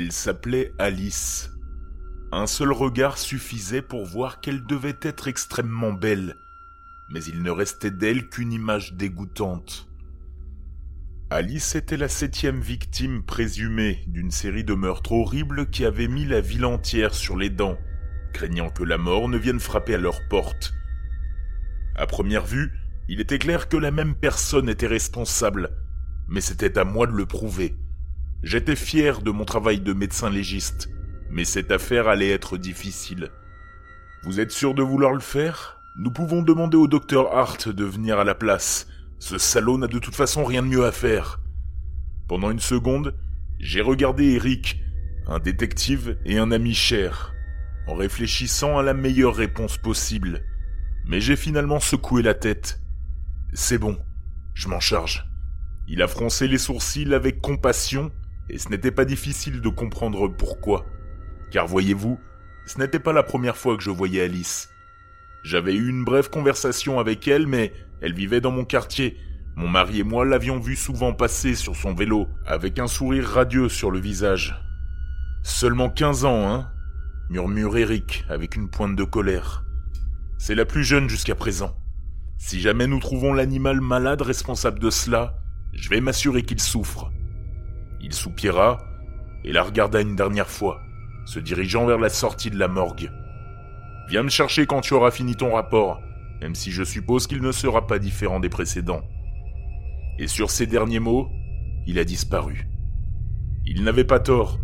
Elle s'appelait Alice. Un seul regard suffisait pour voir qu'elle devait être extrêmement belle, mais il ne restait d'elle qu'une image dégoûtante. Alice était la septième victime présumée d'une série de meurtres horribles qui avaient mis la ville entière sur les dents, craignant que la mort ne vienne frapper à leur porte. À première vue, il était clair que la même personne était responsable, mais c'était à moi de le prouver. J'étais fier de mon travail de médecin légiste, mais cette affaire allait être difficile. Vous êtes sûr de vouloir le faire? Nous pouvons demander au docteur Hart de venir à la place. Ce salaud n'a de toute façon rien de mieux à faire. Pendant une seconde, j'ai regardé Eric, un détective et un ami cher, en réfléchissant à la meilleure réponse possible. Mais j'ai finalement secoué la tête. C'est bon, je m'en charge. Il a froncé les sourcils avec compassion et ce n'était pas difficile de comprendre pourquoi. Car voyez-vous, ce n'était pas la première fois que je voyais Alice. J'avais eu une brève conversation avec elle, mais elle vivait dans mon quartier. Mon mari et moi l'avions vue souvent passer sur son vélo, avec un sourire radieux sur le visage. Seulement 15 ans, hein murmure Eric avec une pointe de colère. C'est la plus jeune jusqu'à présent. Si jamais nous trouvons l'animal malade responsable de cela, je vais m'assurer qu'il souffre. Soupira et la regarda une dernière fois, se dirigeant vers la sortie de la morgue. Viens me chercher quand tu auras fini ton rapport, même si je suppose qu'il ne sera pas différent des précédents. Et sur ces derniers mots, il a disparu. Il n'avait pas tort.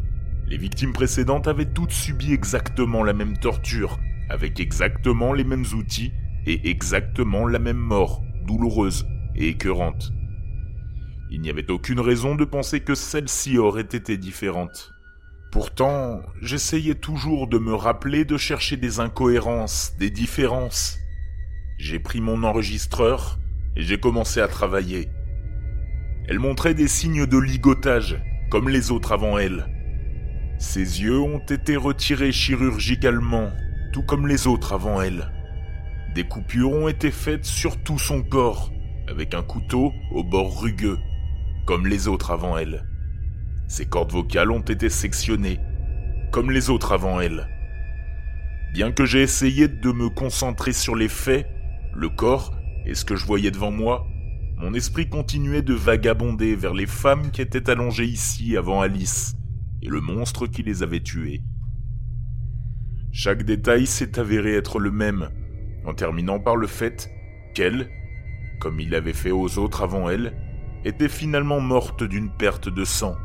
Les victimes précédentes avaient toutes subi exactement la même torture, avec exactement les mêmes outils et exactement la même mort, douloureuse et écœurante. Il n'y avait aucune raison de penser que celle-ci aurait été différente. Pourtant, j'essayais toujours de me rappeler de chercher des incohérences, des différences. J'ai pris mon enregistreur et j'ai commencé à travailler. Elle montrait des signes de ligotage, comme les autres avant elle. Ses yeux ont été retirés chirurgicalement, tout comme les autres avant elle. Des coupures ont été faites sur tout son corps, avec un couteau au bord rugueux comme les autres avant elle. Ses cordes vocales ont été sectionnées, comme les autres avant elle. Bien que j'ai essayé de me concentrer sur les faits, le corps et ce que je voyais devant moi, mon esprit continuait de vagabonder vers les femmes qui étaient allongées ici avant Alice et le monstre qui les avait tuées. Chaque détail s'est avéré être le même, en terminant par le fait qu'elle, comme il avait fait aux autres avant elle, était finalement morte d'une perte de sang.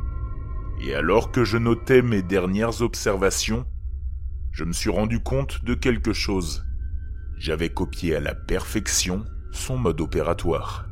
Et alors que je notais mes dernières observations, je me suis rendu compte de quelque chose. J'avais copié à la perfection son mode opératoire.